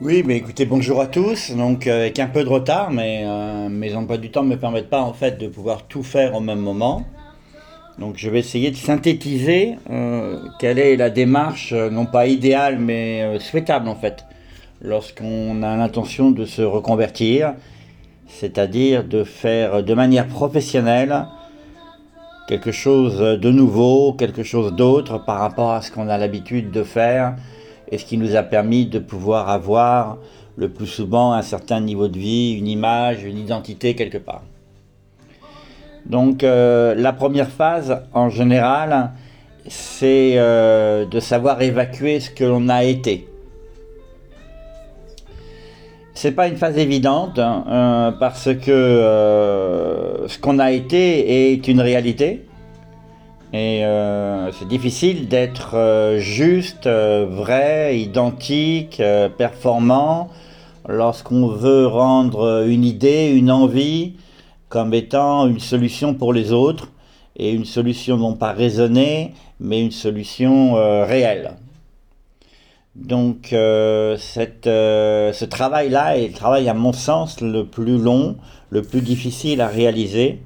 Oui, mais écoutez, bonjour à tous. Donc, euh, avec un peu de retard, mais euh, mes emplois du temps ne me permettent pas en fait de pouvoir tout faire au même moment. Donc, je vais essayer de synthétiser euh, quelle est la démarche, non pas idéale, mais souhaitable en fait, lorsqu'on a l'intention de se reconvertir, c'est-à-dire de faire de manière professionnelle quelque chose de nouveau, quelque chose d'autre par rapport à ce qu'on a l'habitude de faire et ce qui nous a permis de pouvoir avoir le plus souvent un certain niveau de vie, une image, une identité quelque part. Donc euh, la première phase en général, c'est euh, de savoir évacuer ce que l'on a été. C'est pas une phase évidente hein, euh, parce que ce qu'on a été est une réalité. Et euh, c'est difficile d'être euh, juste, euh, vrai, identique, performant lorsqu'on veut rendre une idée, une envie comme étant une solution pour les autres et une solution non pas raisonnée mais une solution réelle. Donc ce travail-là est le travail à mon sens le plus long, le plus difficile à réaliser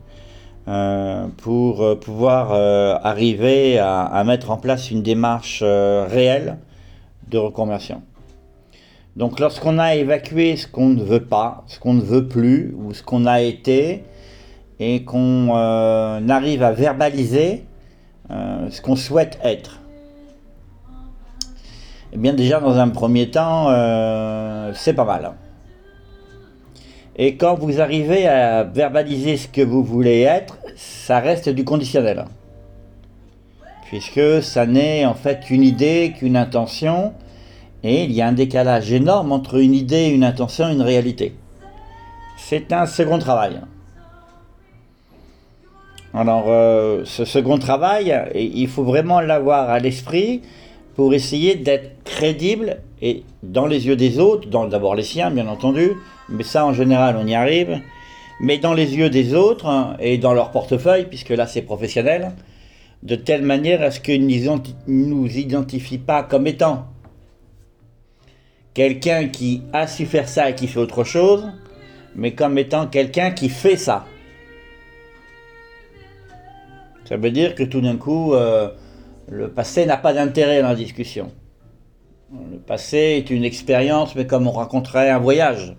pour euh, pouvoir euh, arriver à, mettre en place une démarche euh, réelle de reconversion. Donc lorsqu'on a évacué ce qu'on ne veut pas, ce qu'on ne veut plus, ou ce qu'on a été, et qu'on euh, arrive à verbaliser euh, ce qu'on souhaite être, eh bien déjà dans un premier temps, euh, c'est pas mal. Et quand vous arrivez à verbaliser ce que vous voulez être, ça reste du conditionnel. Puisque ça n'est en fait qu'une idée, qu'une intention, et il y a un décalage énorme entre une idée, une intention une réalité. C'est un second travail. Alors, euh, ce second travail, il faut vraiment l'avoir à l'esprit pour essayer d'être crédible et dans les yeux des autres, d'abord les siens, bien entendu, mais ça en général on y arrive, mais dans les yeux des autres hein, et dans leur portefeuille, puisque là c'est professionnel, de telle manière à ce qu'ils ne nous identifient pas comme étant quelqu'un qui a su faire ça et qui fait autre chose, mais comme étant quelqu'un qui fait ça. Ça veut dire que tout d'un coup, euh, le passé n'a pas d'intérêt dans la discussion. Le passé est une expérience, mais comme on raconterait un voyage.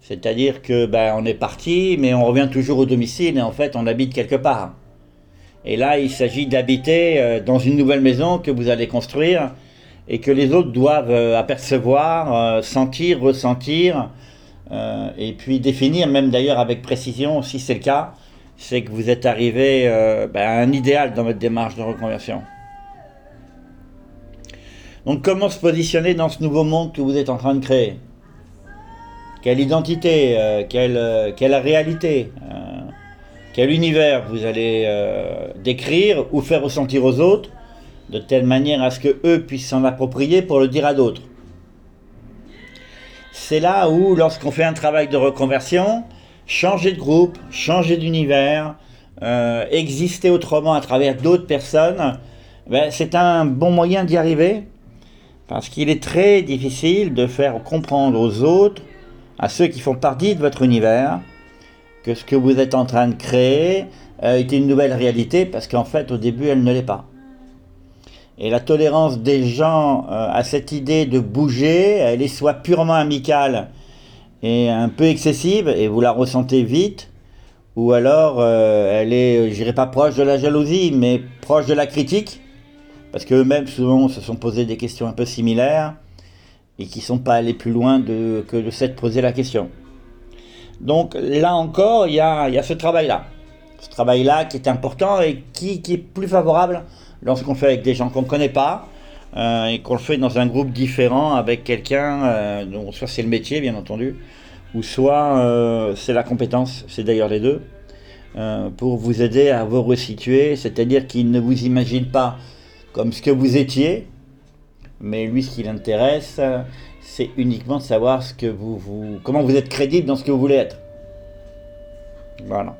C'est-à-dire que ben, on est parti, mais on revient toujours au domicile et en fait on habite quelque part. Et là, il s'agit d'habiter euh, dans une nouvelle maison que vous allez construire et que les autres doivent euh, apercevoir, euh, sentir, ressentir, et puis définir, même d'ailleurs avec précision, si c'est le cas, c'est que vous êtes arrivé euh, ben, à un idéal dans votre démarche de reconversion. Donc comment se positionner dans ce nouveau monde que vous êtes en train de créer? Quelle identité euh, quelle, euh, quelle réalité Quel univers vous allez décrire ou faire ressentir aux autres de telle manière à ce que eux puissent s'en approprier pour le dire à d'autres? C'est là où, lorsqu'on fait un travail de reconversion, changer de groupe, changer d'univers, euh, exister autrement à travers d'autres personnes, ben, c'est un bon moyen d'y arriver parce qu'il est très difficile de faire comprendre aux autres, à ceux qui font partie de votre univers, que ce que vous êtes en train de créer euh, est une nouvelle réalité, parce qu'en fait, au début, elle ne l'est pas. Et la tolérance des gens euh, à cette idée de bouger, elle est soit purement amicale et un peu excessive, et vous la ressentez vite, ou alors euh, elle est, je dirais pas proche de la jalousie, mais proche de la critique, parce qu'eux-mêmes souvent se sont posés des questions un peu similaires et qui sont pas allés plus loin que de s'être posé la question. Donc là encore, il y a, y a ce travail-là. Ce travail-là qui est important et qui, qui est plus favorable lorsqu'on fait avec des gens qu'on ne connaît pas euh, et qu'on le fait dans un groupe différent avec quelqu'un, euh, soit c'est le métier bien entendu, ou soit euh, c'est la compétence, c'est d'ailleurs les deux, pour vous aider à vous resituer, c'est-à-dire qu'il ne vous imagine pas comme ce que vous étiez, mais lui ce qui l'intéresse, c'est uniquement de savoir ce que vous, vous, comment vous êtes crédible dans ce que vous voulez être. Voilà.